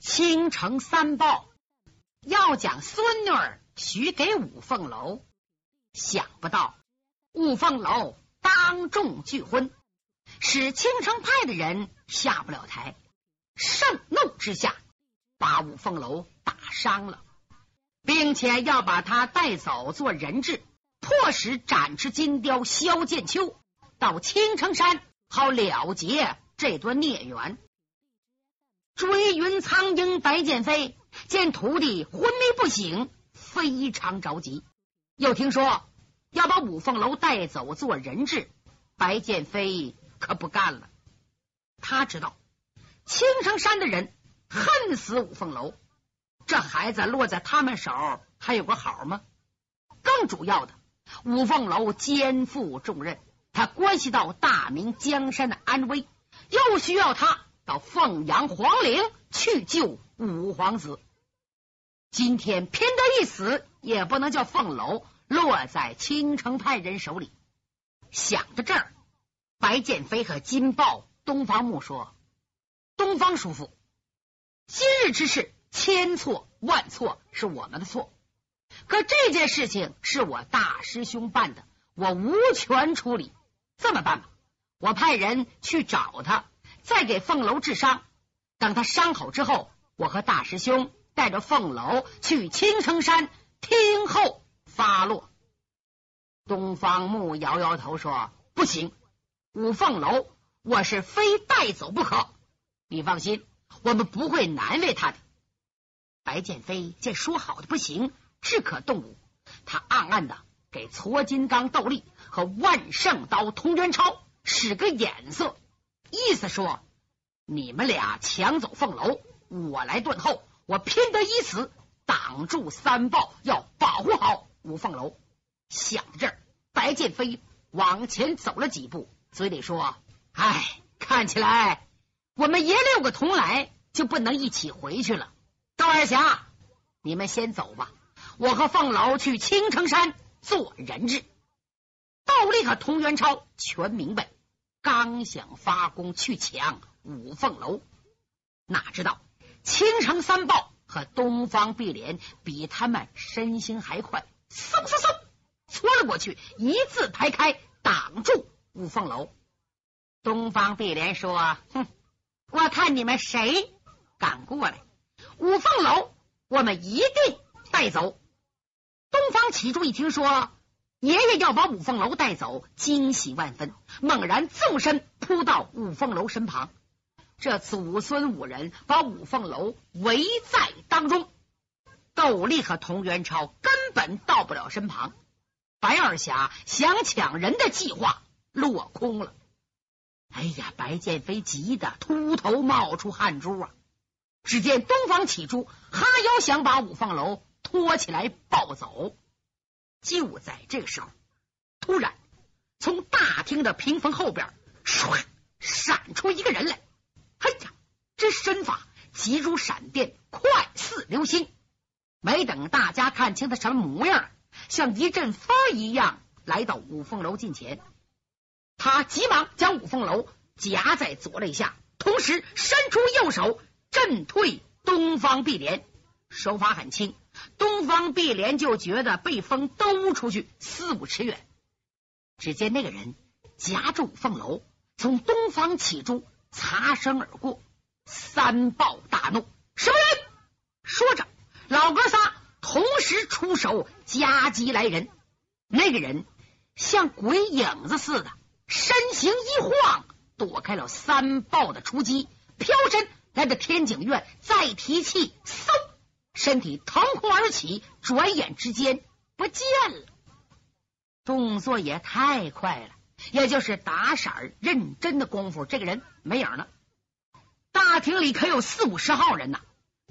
倾城三豹要将孙女儿许给五凤楼，想不到五凤楼当众拒婚，使青城派的人下不了台，盛怒之下把五凤楼打伤了，并且要把他带走做人质，迫使展翅金雕萧剑秋到青城山，好了结这段孽缘。追云苍鹰白剑飞见徒弟昏迷不醒，非常着急。又听说要把五凤楼带走做人质，白剑飞可不干了。他知道青城山的人恨死五凤楼，这孩子落在他们手还有个好吗？更主要的，五凤楼肩负重任，他关系到大明江山的安危，又需要他。到凤阳皇陵去救五皇子，今天拼得一死，也不能叫凤楼落在青城派人手里。想到这儿，白剑飞和金豹、东方木说：“东方叔父，今日之事千错万错是我们的错，可这件事情是我大师兄办的，我无权处理。这么办吧，我派人去找他。”再给凤楼治伤，等他伤好之后，我和大师兄带着凤楼去青城山听候发落。东方木摇摇头说：“不行，五凤楼我是非带走不可。你放心，我们不会难为他的。”白剑飞见说好的不行，只可动武。他暗暗的给搓金刚斗笠和万圣刀通元超使个眼色。意思说，你们俩抢走凤楼，我来断后。我拼得一死，挡住三豹，要保护好五凤楼。想到这儿，白剑飞往前走了几步，嘴里说：“哎，看起来我们爷六个同来，就不能一起回去了。高二侠，你们先走吧，我和凤楼去青城山做人质。”道立和童元超全明白。刚想发功去抢五凤楼，哪知道青城三豹和东方碧莲比他们身形还快，嗖嗖嗖戳了过去，一字排开，挡住五凤楼。东方碧莲说：“哼，我看你们谁敢过来？五凤楼我们一定带走。”东方启柱一听说。爷爷要把五凤楼带走，惊喜万分，猛然纵身扑到五凤楼身旁。这次五孙五人把五凤楼围在当中，窦立和童元超根本到不了身旁。白二侠想抢人的计划落空了。哎呀，白剑飞急得秃头冒出汗珠啊！只见东方起珠哈腰想把五凤楼拖起来抱走。就在这个时候，突然从大厅的屏风后边唰闪出一个人来。哎呀，这身法急如闪电，快似流星。没等大家看清他什么模样，像一阵风一样来到五凤楼近前。他急忙将五凤楼夹在左肋下，同时伸出右手震退东方碧莲，手法很轻。东方碧莲就觉得被风兜出去四五尺远。只见那个人夹住凤楼，从东方起珠擦身而过。三豹大怒：“什么人？”说着，老哥仨同时出手夹击来人。那个人像鬼影子似的，身形一晃，躲开了三豹的出击，飘身来到天井院，再提气，嗖。身体腾空而起，转眼之间不见了。动作也太快了，也就是打闪认真的功夫，这个人没影了。大厅里可有四五十号人呐，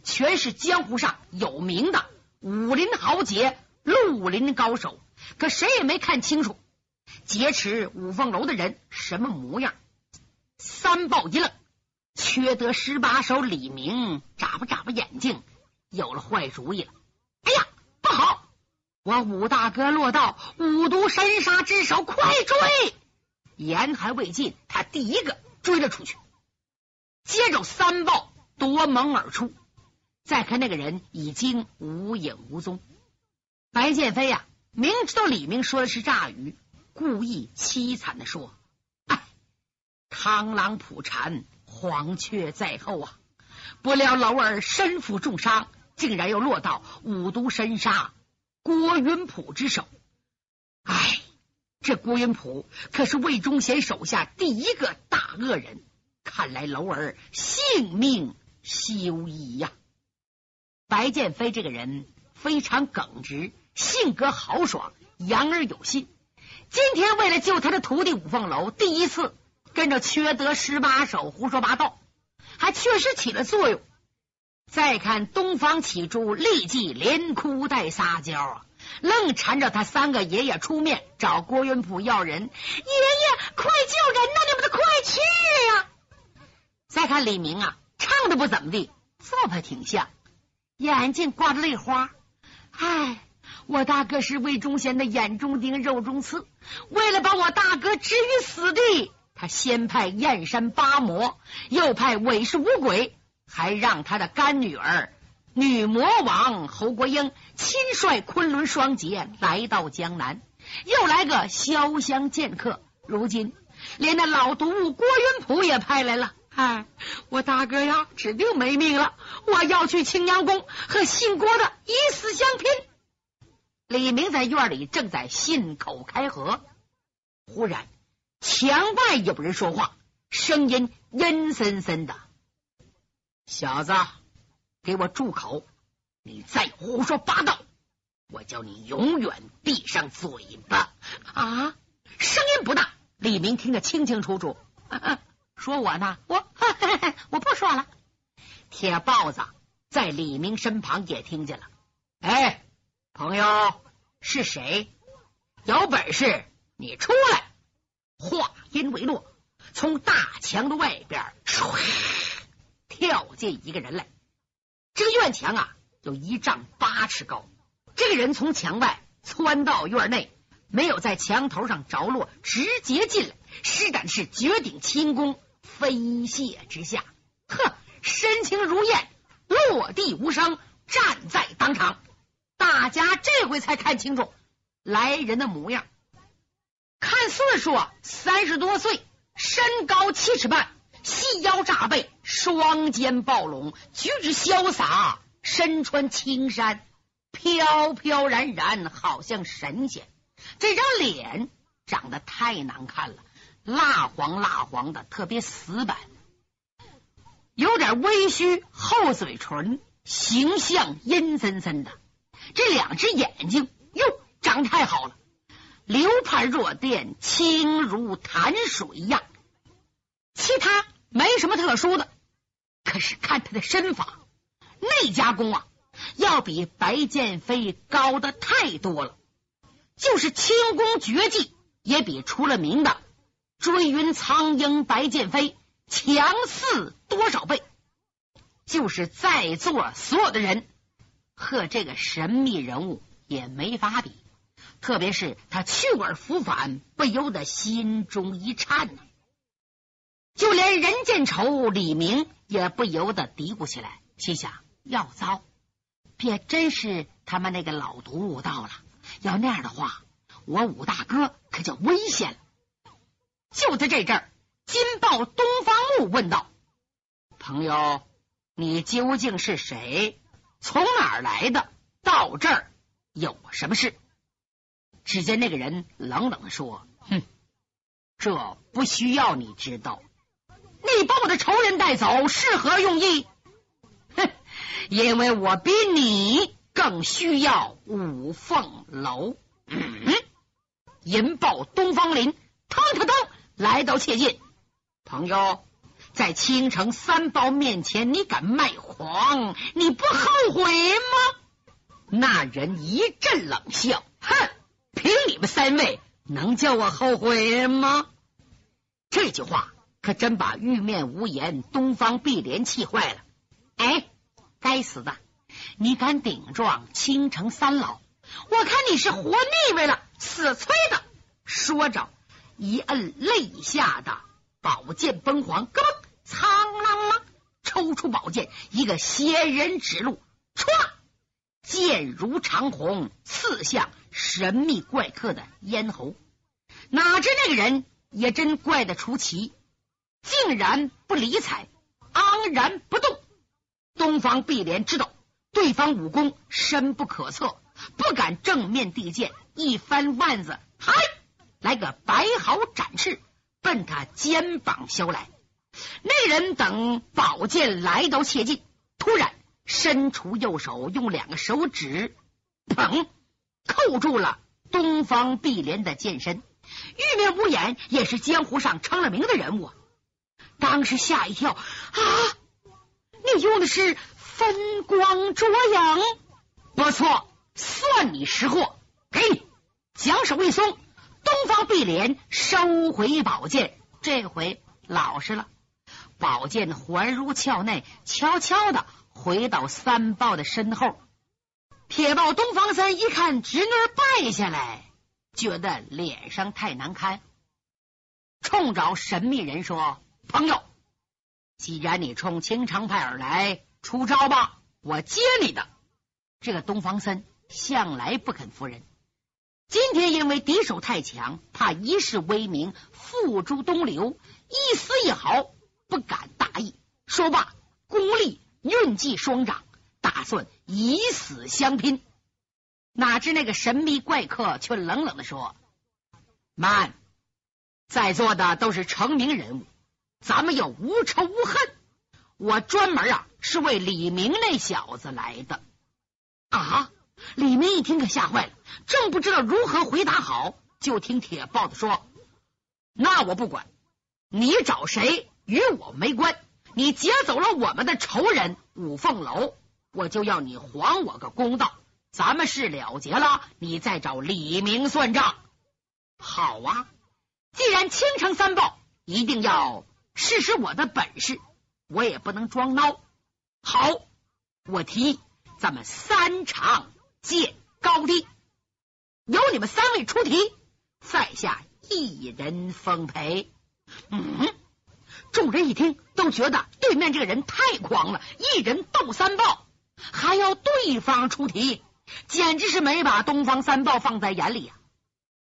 全是江湖上有名的武林豪杰、绿林高手，可谁也没看清楚劫持五凤楼的人什么模样。三豹一愣，缺德十八手李明眨巴眨巴眼睛。有了坏主意了！哎呀，不好！我武大哥落到五毒神杀之手，快追！言还未尽，他第一个追了出去。接着三豹夺门而出，再看那个人已经无影无踪。白剑飞呀，明知道李明说的是诈语，故意凄惨的说：“哎，螳螂捕蝉，黄雀在后啊！不料老儿身负重伤，竟然又落到五毒神杀郭云普之手。哎，这郭云普可是魏忠贤手下第一个大恶人，看来楼儿性命休矣呀！”白剑飞这个人非常耿直。性格豪爽，言而有信。今天为了救他的徒弟五凤楼，第一次跟着缺德十八手胡说八道，还确实起了作用。再看东方启珠，立即连哭带撒娇啊，愣缠着他三个爷爷出面找郭云普要人。爷爷，快救人呐！你们得快去呀！再看李明啊，唱的不怎么地，做派挺像，眼睛挂着泪花，唉。我大哥是魏忠贤的眼中钉、肉中刺，为了把我大哥置于死地，他先派燕山八魔，又派韦氏五鬼，还让他的干女儿女魔王侯国英亲率昆仑双杰来到江南，又来个潇湘剑客。如今连那老毒物郭云普也派来了。哎，我大哥呀，指定没命了！我要去青阳宫和姓郭的以死相拼。李明在院里正在信口开河，忽然墙外有人说话，声音阴森森的：“小子，给我住口！你再胡说八道，我叫你永远闭上嘴巴！”啊，声音不大，李明听得清清楚楚。说我呢，我 我不说了。铁豹子在李明身旁也听见了，哎。朋友是谁？有本事你出来！话音未落，从大墙的外边唰跳进一个人来。这个院墙啊，有一丈八尺高。这个人从墙外窜到院内，没有在墙头上着落，直接进来，施展是绝顶轻功，飞泻之下，呵，身轻如燕，落地无声，站在当场。大家这回才看清楚来人的模样，看岁数啊，三十多岁，身高七尺半，细腰炸背，双肩暴拢，举止潇洒，身穿青衫，飘飘然然，好像神仙。这张脸长得太难看了，蜡黄蜡黄的，特别死板，有点微虚，厚嘴唇，形象阴森森的。这两只眼睛哟，长得太好了，流盼若电，清如潭水一样。其他没什么特殊的，可是看他的身法，内家功啊，要比白剑飞高的太多了。就是轻功绝技，也比出了名的追云苍鹰白剑飞强似多少倍。就是在座所有的人。和这个神秘人物也没法比，特别是他去而复返，不由得心中一颤呢。就连任见愁李明也不由得嘀咕起来，心想：要糟，别真是他们那个老毒物到了。要那样的话，我武大哥可就危险了。就在这阵儿，金豹东方木问道：“朋友，你究竟是谁？”从哪儿来的？到这儿有什么事？只见那个人冷冷的说：“哼，这不需要你知道。你把我的仇人带走是何用意？哼，因为我比你更需要五凤楼。嗯，银豹东方林，腾腾腾来到切近，朋友。”在青城三宝面前，你敢卖黄？你不后悔吗？那人一阵冷笑，哼，凭你们三位，能叫我后悔吗？这句话可真把玉面无言东方碧莲气坏了。哎，该死的，你敢顶撞青城三老？我看你是活腻歪了，死催的！说着，一摁肋下的宝剑崩黄，咯。苍啷啷，抽出宝剑，一个仙人指路，唰，剑如长虹，刺向神秘怪客的咽喉。哪知那个人也真怪得出奇，竟然不理睬，昂然不动。东方碧莲知道对方武功深不可测，不敢正面递剑，一翻腕子，嗨，来个白毫展翅，奔他肩膀削来。那人等宝剑来到切近，突然伸出右手，用两个手指捧扣住了东方碧莲的剑身。玉面无眼也是江湖上成了名的人物，当时吓一跳啊！你用的是分光捉影，不错，算你识货。给你将手一松，东方碧莲收回宝剑，这回老实了。宝剑环入鞘内，悄悄的回到三豹的身后。铁豹东方三一看侄女败下来。觉得脸上太难堪，冲着神秘人说：“朋友，既然你冲青城派而来，出招吧，我接你的。”这个东方森向来不肯服人，今天因为敌手太强，怕一世威名付诸东流，一丝一毫不敢大意。说罢，功力运计双掌，打算以死相拼。哪知那个神秘怪客却冷冷的说：“慢，在座的都是成名人物，咱们要无仇无恨。我专门啊是为李明那小子来的。”啊！李明一听可吓坏了，正不知道如何回答好，就听铁豹子说：“那我不管，你找谁与我没关。你劫走了我们的仇人五凤楼，我就要你还我个公道。”咱们事了结了，你再找李明算账。好啊，既然青城三豹一定要试试我的本事，我也不能装孬。好，我提议咱们三场见高低，由你们三位出题，在下一人奉陪。嗯，众人一听都觉得对面这个人太狂了，一人斗三豹，还要对方出题。简直是没把东方三豹放在眼里呀！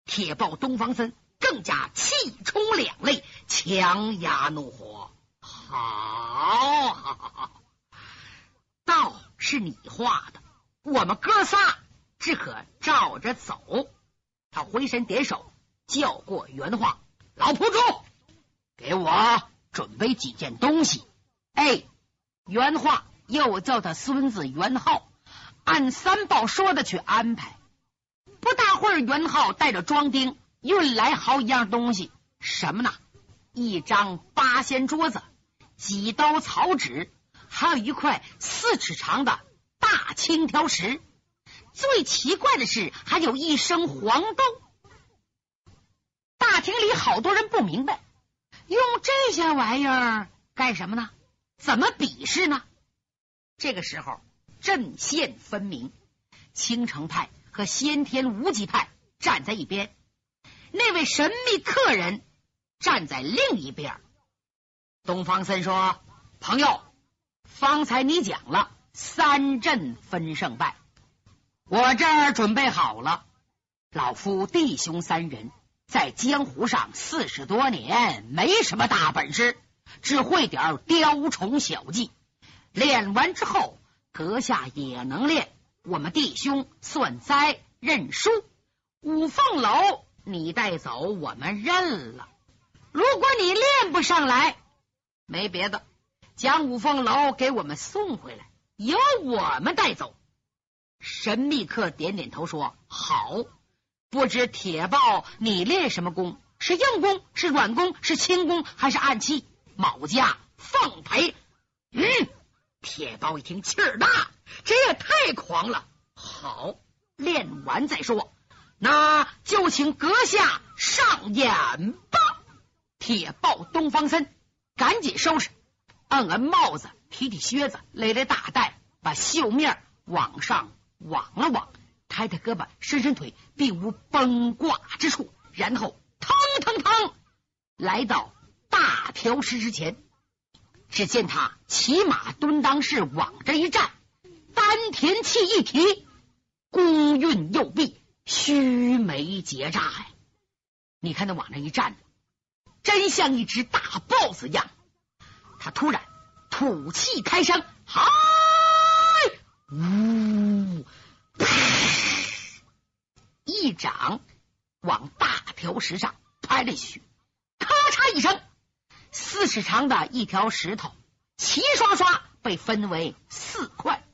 铁豹东方森更加气冲两肋，强压怒火。好，好，道是你画的，我们哥仨只可照着走。他回身点手，叫过原话：“老仆主，给我准备几件东西。”哎，原话又叫他孙子元浩。按三宝说的去安排，不大会儿，袁浩带着庄丁运来好一样东西，什么呢？一张八仙桌子，几刀草纸，还有一块四尺长的大青条石。最奇怪的是，还有一升黄豆。大厅里好多人不明白，用这些玩意儿干什么呢？怎么比试呢？这个时候。阵线分明，青城派和先天无极派站在一边，那位神秘客人站在另一边。东方森说：“朋友，方才你讲了三阵分胜败，我这儿准备好了。老夫弟兄三人在江湖上四十多年，没什么大本事，只会点雕虫小技，练完之后。”阁下也能练，我们弟兄算栽认输。五凤楼你带走，我们认了。如果你练不上来，没别的，将五凤楼给我们送回来，由我们带走。神秘客点点头说：“好。”不知铁豹，你练什么功？是硬功？是软功？是轻功？还是暗器？某家奉陪。嗯。铁豹一听气儿大，这也太狂了。好，练完再说，那就请阁下上演吧。铁豹东方森赶紧收拾，摁摁帽子，提提靴子，勒勒大带，把袖面往上挽了挽，抬抬胳膊，伸伸腿，并无崩挂之处，然后腾腾腾来到大瓢石之前。只见他骑马蹲裆式往这一站，丹田气一提，弓运右臂，须眉结扎呀！你看他往那一站，真像一只大豹子一样。他突然吐气开声，嗨，呜，一掌往大条石上拍了去，咔嚓一声。四尺长的一条石头，齐刷刷被分为四块，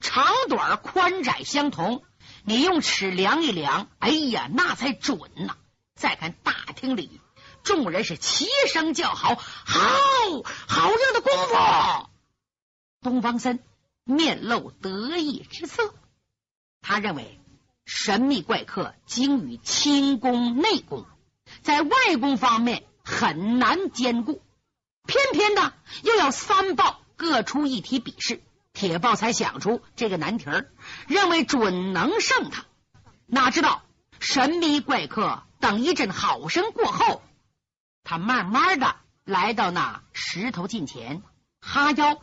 长短宽窄相同。你用尺量一量，哎呀，那才准呐！再看大厅里，众人是齐声叫好：“好好样的功夫！”东方森面露得意之色，他认为神秘怪客精于轻功内功，在外功方面。很难兼顾，偏偏的又要三豹各出一题比试，铁豹才想出这个难题儿，认为准能胜他。哪知道神秘怪客等一阵好声过后，他慢慢的来到那石头近前，哈腰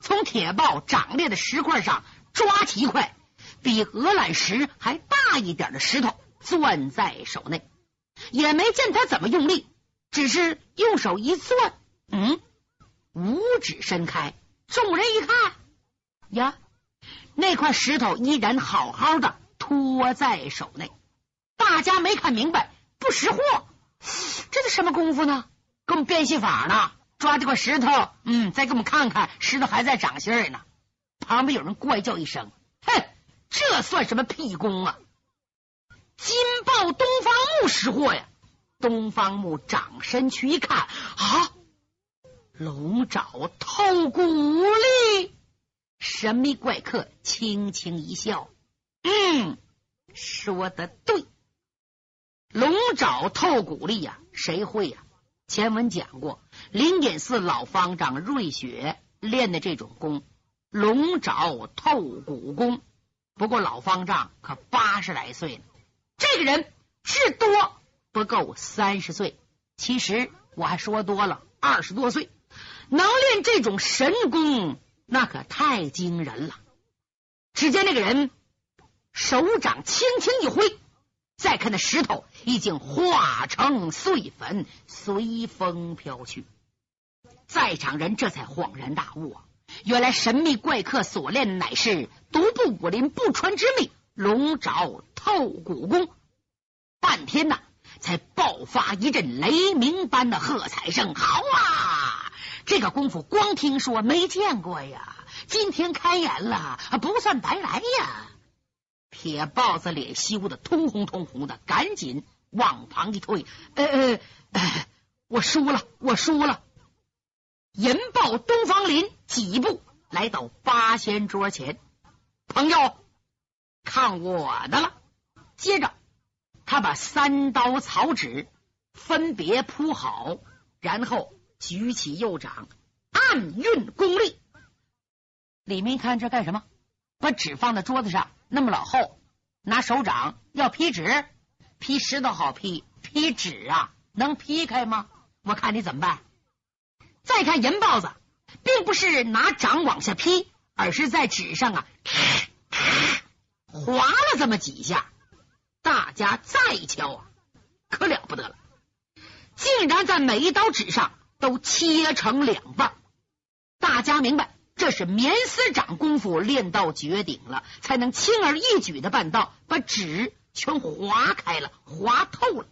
从铁豹长裂的石块上抓起一块比鹅卵石还大一点的石头，攥在手内，也没见他怎么用力。只是用手一攥，嗯，五指伸开，众人一看，呀，那块石头依然好好的托在手内。大家没看明白，不识货，这是什么功夫呢？给我们变戏法呢？抓这块石头，嗯，再给我们看看，石头还在长心儿呢。旁边有人怪叫一声：“哼，这算什么屁功啊？”金豹东方木识货呀！东方木掌身去一看，啊，龙爪透骨力！神秘怪客轻轻一笑，嗯，说的对，龙爪透骨力呀，谁会呀？前文讲过，灵隐寺老方丈瑞雪练的这种功，龙爪透骨功。不过老方丈可八十来岁了，这个人至多。不够三十岁，其实我还说多了，二十多岁能练这种神功，那可太惊人了。只见那个人手掌轻轻一挥，再看那石头已经化成碎粉，随风飘去。在场人这才恍然大悟啊，原来神秘怪客所练乃是独步武林不传之秘龙爪透骨功。半天呐。才爆发一阵雷鸣般的喝彩声，好啊！这个功夫光听说没见过呀，今天开眼了，不算白来呀！铁豹子脸羞的通红通红的，赶紧往旁一退，呃呃，我输了，我输了！银豹东方林几步来到八仙桌前，朋友，看我的了！接着。他把三刀草纸分别铺好，然后举起右掌，暗运功力。李明看这干什么？把纸放在桌子上，那么老厚，拿手掌要劈纸，劈石头好劈，劈纸啊，能劈开吗？我看你怎么办？再看银豹子，并不是拿掌往下劈，而是在纸上啊，划了这么几下。大家再瞧啊，可了不得了！竟然在每一刀纸上都切成两半。大家明白，这是棉丝掌功夫练到绝顶了，才能轻而易举的办到把纸全划开了、划透了，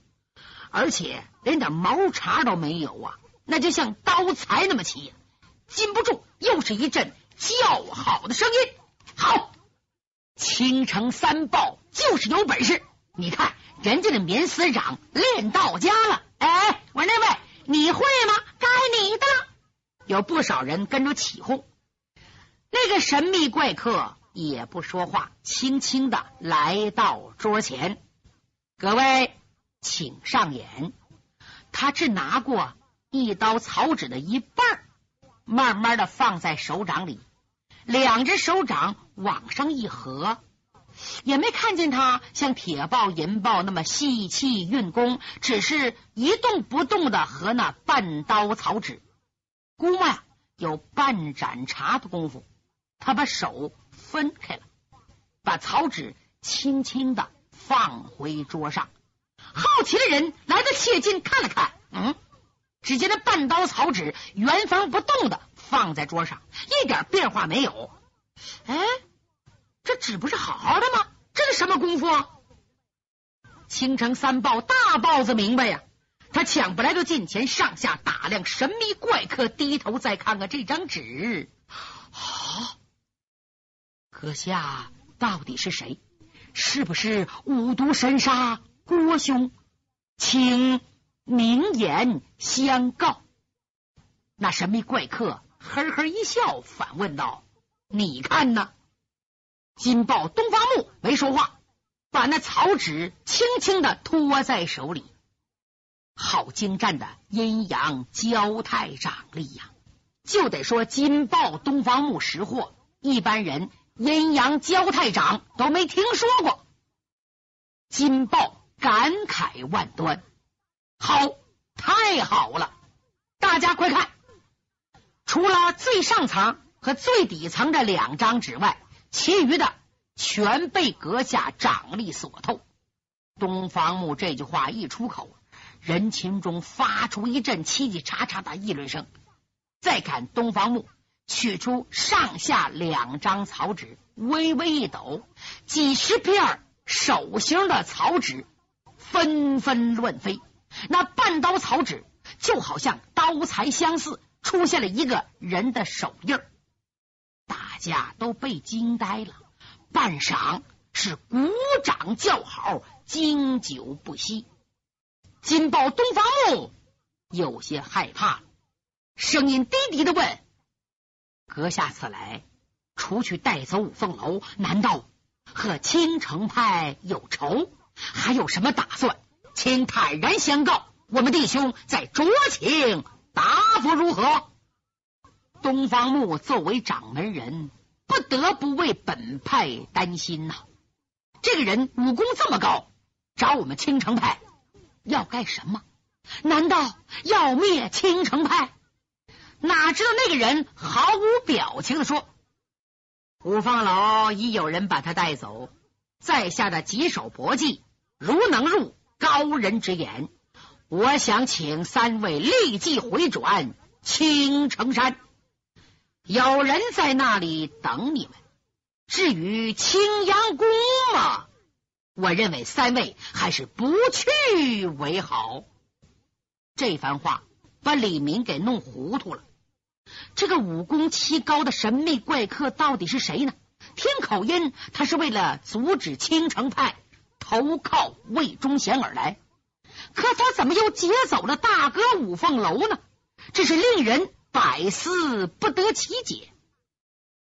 而且连点毛茬都没有啊！那就像刀裁那么齐，禁不住又是一阵叫好的声音。好，青城三豹就是有本事。你看人家的棉丝掌练到家了，哎，我那位你会吗？该你的了。有不少人跟着起哄。那个神秘怪客也不说话，轻轻的来到桌前。各位，请上眼。他只拿过一刀草纸的一半，慢慢的放在手掌里，两只手掌往上一合。也没看见他像铁豹、银豹那么细气运功，只是一动不动的和那半刀草纸。估摸呀有半盏茶的功夫，他把手分开了，把草纸轻轻的放回桌上。好奇的人来到谢晋看了看，嗯，只见那半刀草纸原封不动的放在桌上，一点变化没有。哎，纸不是好好的吗？这是什么功夫？啊？青城三豹大豹子明白呀，他抢不来就近前上下打量神秘怪客，低头再看看这张纸。好，阁下到底是谁？是不是五毒神杀？郭兄，请明言相告。那神秘怪客呵呵一笑，反问道：“你看呢？”金豹东方木没说话，把那草纸轻轻的托在手里。好精湛的阴阳交泰掌力呀！就得说金豹东方木识货，一般人阴阳交泰掌都没听说过。金豹。感慨万端，好，太好了！大家快看，除了最上层和最底层这两张纸外，其余的全被阁下掌力所透。东方木这句话一出口，人群中发出一阵叽叽喳喳的议论声。再看东方木取出上下两张草纸，微微一抖，几十片手形的草纸。纷纷乱飞，那半刀草纸就好像刀裁相似，出现了一个人的手印儿家都被惊呆了，半晌是鼓掌叫好，经久不息。金豹东方木有些害怕，声音低低的问：“阁下此来，除去带走五凤楼，难道和青城派有仇？”还有什么打算？请坦然相告，我们弟兄再酌情答复如何？东方木作为掌门人，不得不为本派担心呐。这个人武功这么高，找我们青城派要干什么？难道要灭青城派？哪知道那个人毫无表情的说：“五方楼已有人把他带走。”在下的几手搏技，如能入高人之眼，我想请三位立即回转青城山，有人在那里等你们。至于青阳宫嘛，我认为三位还是不去为好。这番话把李明给弄糊涂了。这个武功奇高的神秘怪客到底是谁呢？听口音，他是为了阻止青城派投靠魏忠贤而来。可他怎么又劫走了大哥五凤楼呢？这是令人百思不得其解。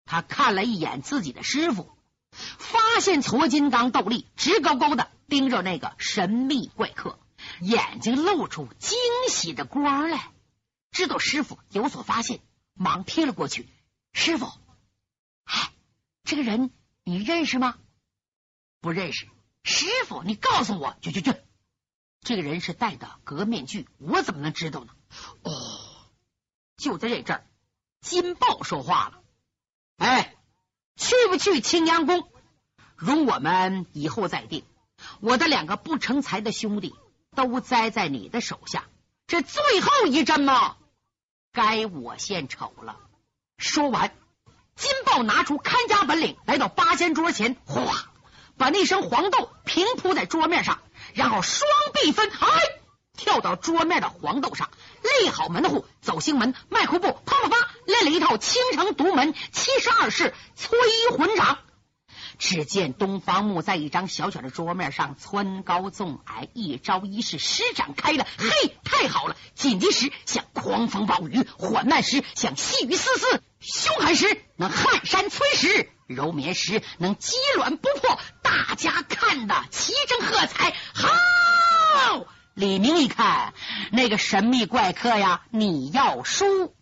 他看了一眼自己的师傅，发现矬金刚斗笠直勾勾的盯着那个神秘怪客，眼睛露出惊喜的光来。知道师傅有所发现，忙贴了过去。师傅，哎。这个人你认识吗？不认识。师傅，你告诉我，去去去。这个人是戴的革面具，我怎么能知道呢？哦，就在这阵儿，金豹说话了。哎，去不去青阳宫，容我们以后再定。我的两个不成才的兄弟都栽在你的手下，这最后一针嘛，该我献丑了。说完。金豹拿出看家本领，来到八仙桌前，哗，把那升黄豆平铺在桌面上，然后双臂分，哎，跳到桌面的黄豆上，立好门户，走星门，迈裤步，啪啪啪，练了一套青城独门七十二式催魂掌。只见东方木在一张小小的桌面上蹿高纵矮，一招一式施展开了。嘿，太好了！紧急时像狂风暴雨，缓慢时像细雨丝丝，凶狠时能撼山摧石，柔绵时能击卵不破。大家看的齐声喝彩。好！李明一看，那个神秘怪客呀，你要输。